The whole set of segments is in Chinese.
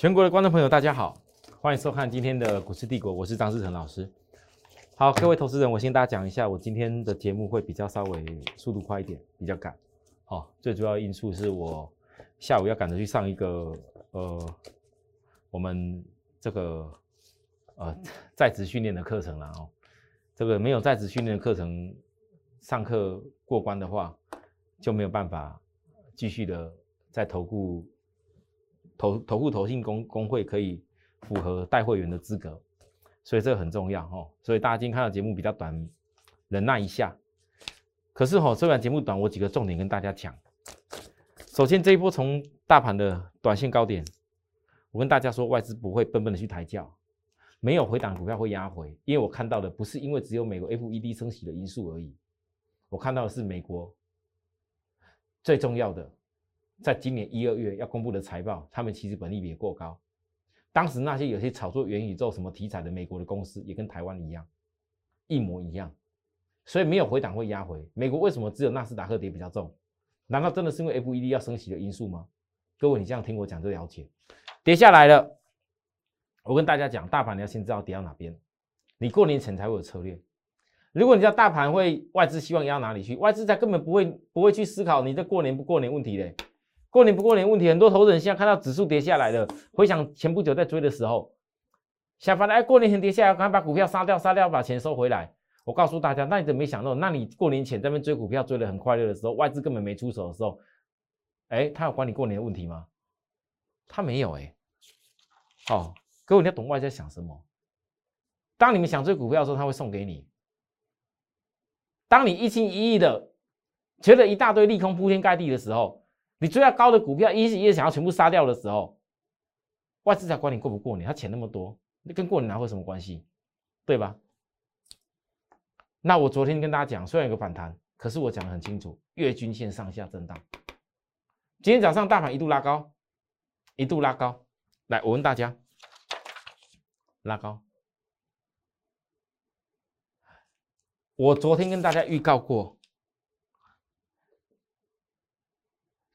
全国的观众朋友，大家好，欢迎收看今天的股市帝国，我是张志成老师。好，各位投资人，我先大家讲一下，我今天的节目会比较稍微速度快一点，比较赶。好，最主要因素是我下午要赶着去上一个呃，我们这个呃在职训练的课程了哦。这个没有在职训练的课程上课过关的话，就没有办法继续的在投顾。投投顾投信工工会可以符合带会员的资格，所以这个很重要哦。所以大家今天看到节目比较短，忍耐一下。可是哈，虽然节目短，我几个重点跟大家讲。首先这一波从大盘的短线高点，我跟大家说，外资不会笨笨的去抬轿，没有回档股票会压回，因为我看到的不是因为只有美国 FED 升息的因素而已，我看到的是美国最重要的。在今年一二月要公布的财报，他们其实本利比也过高。当时那些有些炒作元宇宙什么题材的美国的公司，也跟台湾一样，一模一样。所以没有回档会压回。美国为什么只有纳斯达克跌比较重？难道真的是因为 FED 要升息的因素吗？各位，你这样听我讲就了解。跌下来了，我跟大家讲，大盘你要先知道跌到哪边，你过年前才会有策略。如果你知道大盘会外资希望压哪里去，外资才根本不会不会去思考你这过年不过年问题嘞。过年不过年问题，很多投资人现在看到指数跌下来了，回想前不久在追的时候，想法来过年前跌下来，赶快把股票杀掉，杀掉把钱收回来。我告诉大家，那你怎么没想到？那你过年前在那边追股票追得很快乐的时候，外资根本没出手的时候，哎，他有管你过年的问题吗？他没有哎。哦，各位你要懂外在想什么？当你们想追股票的时候，他会送给你。当你一心一意的觉得一大堆利空铺天盖地的时候。你追到高的股票，一是一想要全部杀掉的时候，外资才管你过不过年，他钱那么多，你跟过年哪会什么关系，对吧？那我昨天跟大家讲，虽然有个反弹，可是我讲的很清楚，月均线上下震荡。今天早上大盘一度拉高，一度拉高，来，我问大家，拉高。我昨天跟大家预告过。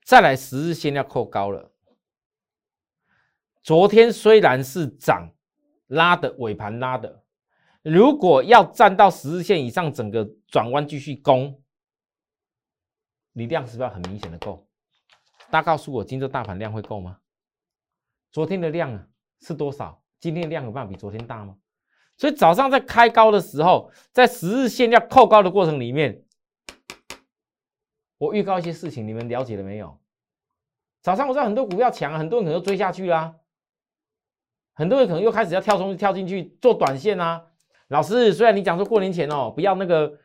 再来十日线要扣高了。昨天虽然是涨，拉的尾盘拉的，如果要站到十日线以上，整个转弯继续攻，你量是不是要很明显的够？大家告诉我，今天大盘量会够吗？昨天的量啊是多少？今天的量有办法比昨天大吗？所以早上在开高的时候，在十日线要扣高的过程里面。我预告一些事情，你们了解了没有？早上我知道很多股票强，很多人可能追下去啦，很多人可能又开始要跳冲跳进去做短线啊。老师，虽然你讲说过年前哦，不要那个，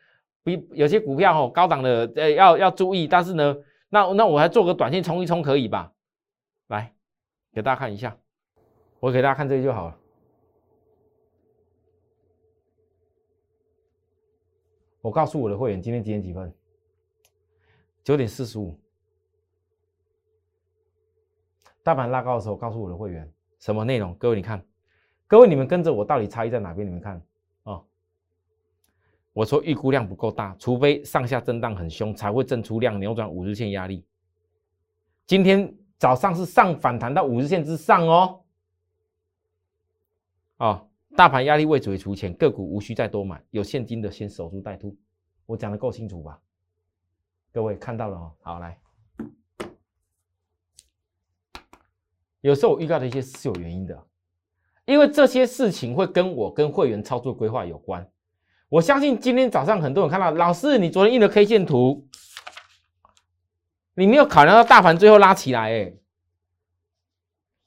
比有些股票哦高档的，呃，要要注意，但是呢，那那我还做个短线冲一冲可以吧？来，给大家看一下，我给大家看这个就好了。我告诉我的会员，今天几点几分？九点四十五，大盘拉高的时候，告诉我的会员什么内容？各位你看，各位你们跟着我，到底差异在哪边？你们看啊，我说预估量不够大，除非上下震荡很凶，才会震出量扭转五日线压力。今天早上是上反弹到五日线之上哦，哦，大盘压力未准备出钱，个股无需再多买，有现金的先守株待兔。我讲的够清楚吧？各位看到了哦，好来，有时候我预告的一些是有原因的，因为这些事情会跟我跟会员操作规划有关。我相信今天早上很多人看到，老师你昨天印的 K 线图，你没有考量到大盘最后拉起来，哎，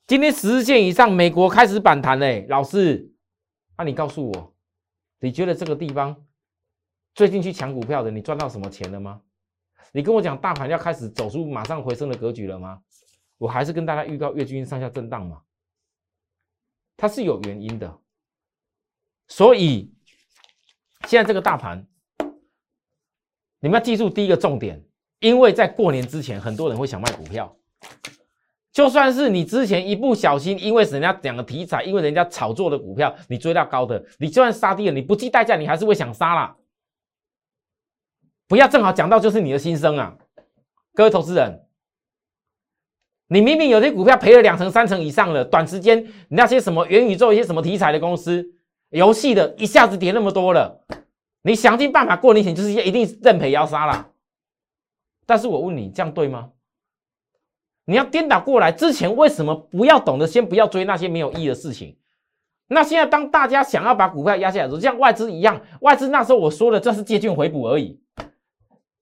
今天十日线以上，美国开始反弹嘞，老师，那你告诉我，你觉得这个地方最近去抢股票的，你赚到什么钱了吗？你跟我讲大盘要开始走出马上回升的格局了吗？我还是跟大家预告月均上下震荡嘛，它是有原因的。所以现在这个大盘，你们要记住第一个重点，因为在过年之前，很多人会想卖股票。就算是你之前一不小心，因为人家讲的题材，因为人家炒作的股票，你追到高的，你就算杀低了，你不计代价，你还是会想杀啦。不要正好讲到就是你的心声啊，各位投资人，你明明有些股票赔了两成、三成以上了，短时间你那些什么元宇宙、一些什么题材的公司、游戏的，一下子跌那么多了，你想尽办法过年前就是一定认赔要杀了。但是我问你，这样对吗？你要颠倒过来，之前为什么不要懂得先不要追那些没有意义的事情？那现在当大家想要把股票压下来的时候，像外资一样，外资那时候我说的这是借券回补而已，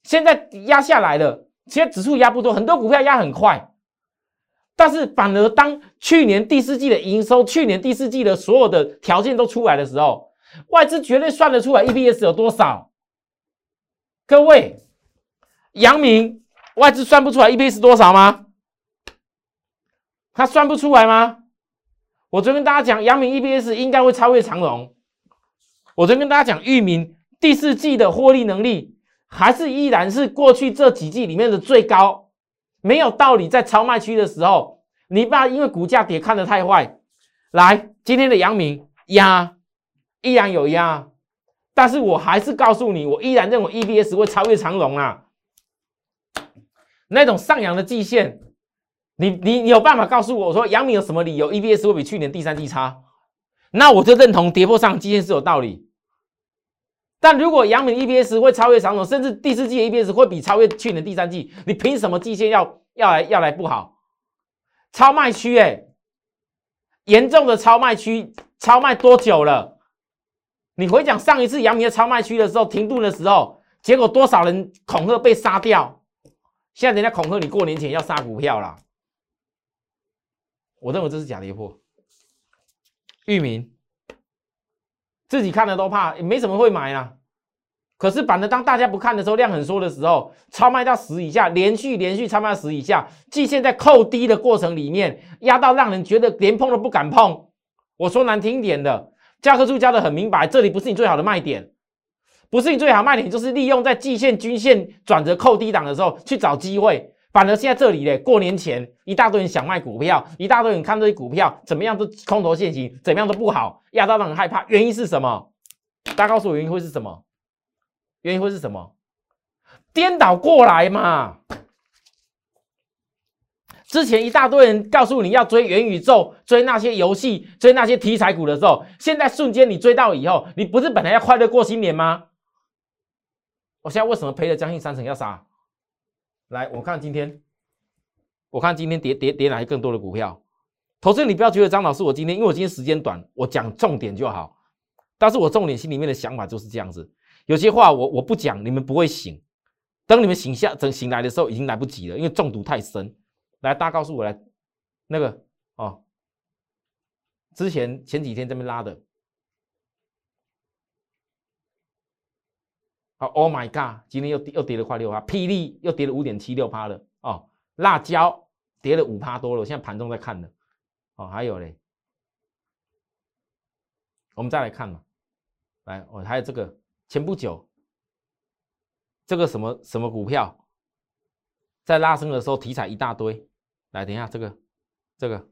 现在压下来了，现在指数压不多，很多股票压很快。但是反而当去年第四季的营收、去年第四季的所有的条件都出来的时候，外资绝对算得出来 EPS 有多少。各位，阳明外资算不出来 EPS 多少吗？他算不出来吗？我昨天跟大家讲，阳明 EPS 应该会超越长荣。我昨天跟大家讲，裕民第四季的获利能力还是依然是过去这几季里面的最高。没有道理，在超卖区的时候，你不要因为股价跌看得太坏。来，今天的阳明压依然有压，但是我还是告诉你，我依然认为 EBS 会超越长荣啊。那种上扬的季线，你你你有办法告诉我，我说阳明有什么理由 EBS 会比去年第三季差？那我就认同跌破上季线是有道理。但如果阳明 EPS 会超越长总，甚至第四季的 EPS 会比超越去年第三季，你凭什么季线要要来要来不好？超卖区哎，严重的超卖区，超卖多久了？你回想上一次阳明的超卖区的时候停顿的时候，结果多少人恐吓被杀掉？现在人家恐吓你过年前要杀股票了，我认为这是假跌破。域名。自己看了都怕，也没什么会买啊。可是反正当大家不看的时候，量很缩的时候，超卖到十以下，连续连续超卖到十以下，季线在扣低的过程里面，压到让人觉得连碰都不敢碰。我说难听点的，教科书教的很明白，这里不是你最好的卖点，不是你最好卖点，就是利用在季线均线转折扣低档的时候去找机会。反而现在这里嘞，过年前一大堆人想卖股票，一大堆人看这些股票怎么样都空头现行，怎么样都不好，压到让人害怕。原因是什么？大家告诉我原因会是什么？原因会是什么？颠倒过来嘛！之前一大堆人告诉你要追元宇宙，追那些游戏，追那些题材股的时候，现在瞬间你追到以后，你不是本来要快乐过新年吗？我现在为什么赔了将近三成要杀？来，我看今天，我看今天跌跌跌哪些更多的股票？投资，你不要觉得张老师，我今天因为我今天时间短，我讲重点就好。但是我重点心里面的想法就是这样子，有些话我我不讲，你们不会醒。等你们醒下等醒来的时候，已经来不及了，因为中毒太深。来，大家告诉我来，那个哦，之前前几天这边拉的。Oh my god！今天又又跌了快六趴，霹雳又跌了五点七六趴了哦，辣椒跌了五趴多了，我现在盘中在看呢。哦，还有嘞，我们再来看嘛，来，我还有这个前不久，这个什么什么股票，在拉升的时候题材一大堆，来，等一下这个这个，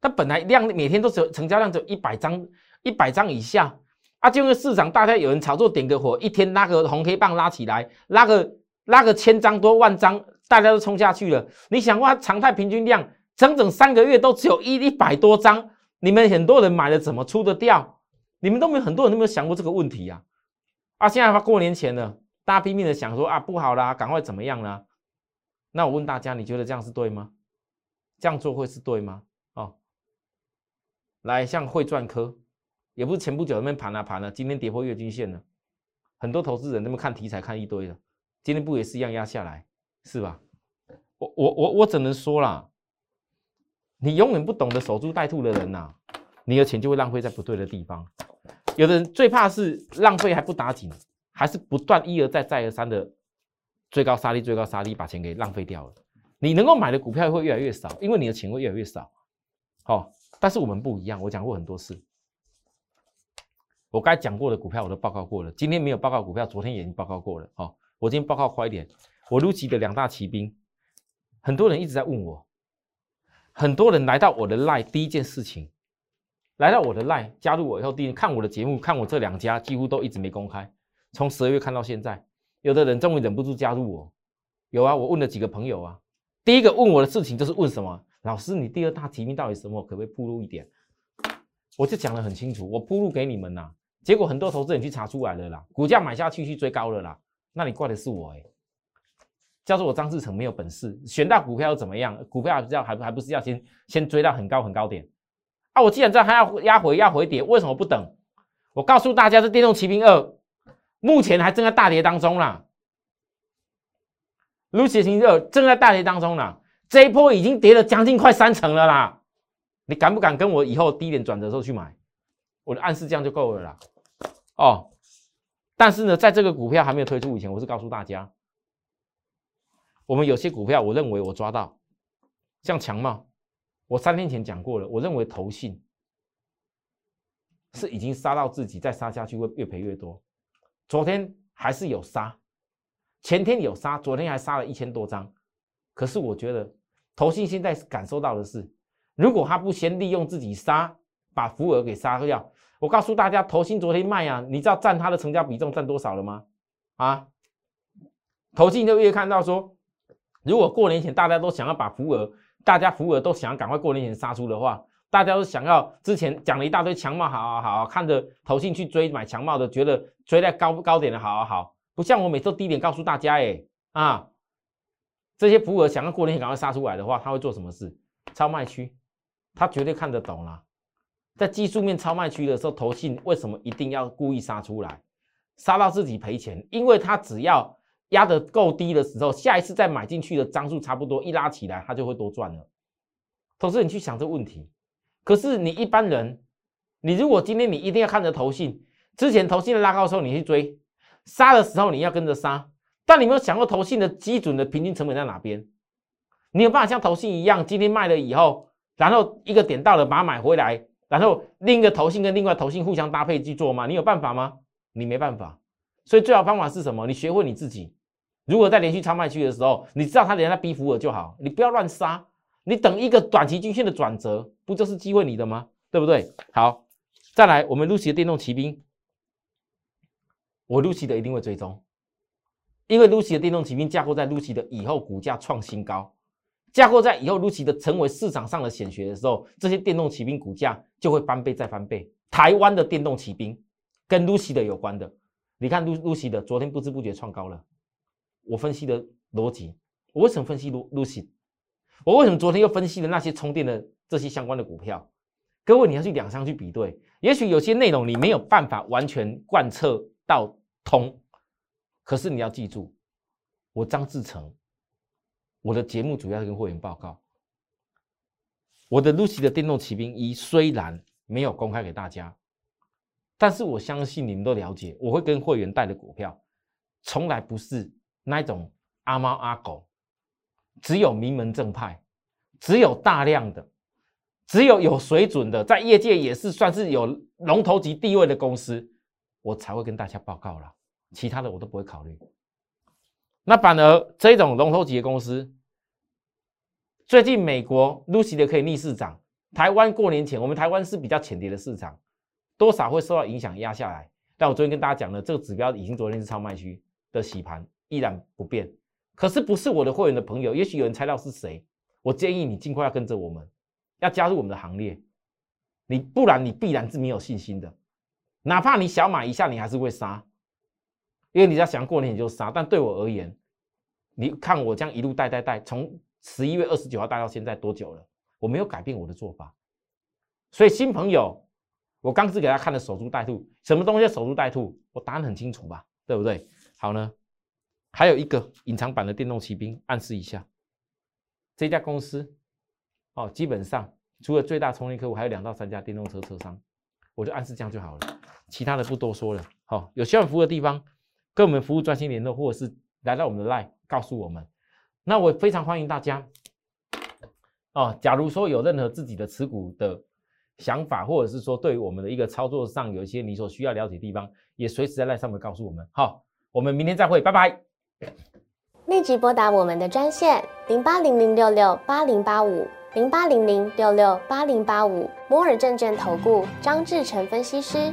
它本来量每天都只有成交量只有一百张，一百张以下。啊，就因为市场大家有人炒作点个火，一天拉个红黑棒拉起来，拉个拉个千张多万张，大家都冲下去了。你想哇，常态平均量整整三个月都只有一一百多张，你们很多人买了怎么出得掉？你们都没有很多人都没有想过这个问题呀？啊，现在过年前了，大家拼命的想说啊，不好啦，赶快怎么样啦？那我问大家，你觉得这样是对吗？这样做会是对吗？哦，来，像汇赚科。也不是前不久那边盘啊盘啊，今天跌破月均线了，很多投资人那么看题材看一堆了，今天不也是一样压下来，是吧？我我我我只能说啦，你永远不懂得守株待兔的人呐，你的钱就会浪费在不对的地方。有的人最怕是浪费还不打紧，还是不断一而再再而三的追高杀低追高杀低，把钱给浪费掉了。你能够买的股票会越来越少，因为你的钱会越来越少。好，但是我们不一样，我讲过很多次。我该讲过的股票我都报告过了，今天没有报告股票，昨天已经报告过了。好，我今天报告快一点。我入籍的两大骑兵，很多人一直在问我，很多人来到我的 line 第一件事情，来到我的 line 加入我以后，第一看我的节目，看我这两家几乎都一直没公开，从十二月看到现在，有的人终于忍不住加入我，有啊，我问了几个朋友啊，第一个问我的事情就是问什么？老师，你第二大提名到底什么？可不可以铺路一点？我就讲得很清楚，我铺路给你们呐。结果很多投资人去查出来了啦，股价买下去去追高了啦。那你怪的是我哎，叫做我张志成没有本事，选到股票又怎么样？股票要还还不是要先先追到很高很高点啊？我既然知道它要压回压回跌，为什么不等？我告诉大家，这电动骑兵二目前还正在大跌当中啦。Lucy 星二正在大跌当中啦，这一波已经跌了将近快三成了啦。你敢不敢跟我以后低点转折的时候去买？我的暗示这样就够了啦。哦，但是呢，在这个股票还没有推出以前，我是告诉大家，我们有些股票，我认为我抓到，像强茂，我三天前讲过了，我认为投信是已经杀到自己，再杀下去会越赔越多。昨天还是有杀。前天有杀，昨天还杀了一千多张，可是我觉得投信现在感受到的是，如果他不先利用自己杀，把福额给杀掉，我告诉大家，投信昨天卖啊，你知道占它的成交比重占多少了吗？啊，投信就越看到说，如果过年前大家都想要把福额，大家福额都想要赶快过年前杀出的话，大家都想要之前讲了一大堆强帽，好好好，看着投信去追买强帽的，觉得追在高高点的好好好。不像我每次低点告诉大家，哎啊，这些福尔想要过年前赶快杀出来的话，他会做什么事？超卖区，他绝对看得懂啦。在技术面超卖区的时候，投信为什么一定要故意杀出来，杀到自己赔钱？因为他只要压得够低的时候，下一次再买进去的张数差不多一拉起来，他就会多赚了。同时你去想这问题，可是你一般人，你如果今天你一定要看着投信，之前投信的拉高的时候，你去追。杀的时候你要跟着杀，但你没有想过投信的基准的平均成本在哪边？你有办法像投信一样，今天卖了以后，然后一个点到了把它买回来，然后另一个头性跟另外头性互相搭配去做吗？你有办法吗？你没办法。所以最好方法是什么？你学会你自己。如果在连续超卖区的时候，你知道他连他逼服了就好，你不要乱杀，你等一个短期均线的转折，不就是机会你的吗？对不对？好，再来我们露西的电动骑兵。我 Lucy 的一定会追踪，因为 Lucy 的电动骑兵架构在 Lucy 的以后股价创新高，架构在以后 Lucy 的成为市场上的显学的时候，这些电动骑兵股价就会翻倍再翻倍。台湾的电动骑兵跟 Lucy 的有关的，你看 Lucy 的昨天不知不觉创高了。我分析的逻辑，我为什么分析 Lucy？我为什么昨天又分析了那些充电的这些相关的股票？各位你要去两相去比对，也许有些内容你没有办法完全贯彻。到通，可是你要记住，我张志成，我的节目主要是跟会员报告。我的 Lucy 的电动骑兵一虽然没有公开给大家，但是我相信你们都了解，我会跟会员带的股票，从来不是那种阿猫阿狗，只有名门正派，只有大量的，只有有水准的，在业界也是算是有龙头级地位的公司。我才会跟大家报告了，其他的我都不会考虑。那反而这种龙头级的公司，最近美国 Lucy 的可以逆市涨，台湾过年前我们台湾是比较浅跌的市场，多少会受到影响压下来。但我昨天跟大家讲了，这个指标已经昨天是超卖区的洗盘依然不变。可是不是我的会员的朋友，也许有人猜到是谁，我建议你尽快要跟着我们，要加入我们的行列，你不然你必然是没有信心的。哪怕你小买一下，你还是会杀，因为你要想过年你就杀。但对我而言，你看我这样一路带带带，从十一月二十九号带到现在多久了？我没有改变我的做法。所以新朋友，我刚是给他看的守株待兔，什么东西守株待兔？我答案很清楚吧？对不对？好呢，还有一个隐藏版的电动骑兵，暗示一下，这家公司哦，基本上除了最大充电客户，还有两到三家电动车车商，我就暗示这样就好了。其他的不多说了，好，有需要服务的地方，跟我们服务专心联络，或者是来到我们的 line 告诉我们。那我非常欢迎大家哦。假如说有任何自己的持股的想法，或者是说对于我们的一个操作上有一些你所需要了解的地方，也随时在 line 上面告诉我们。好，我们明天再会，拜拜。立即拨打我们的专线零八零零六六八零八五零八零零六六八零八五摩尔证券投顾张志成分析师。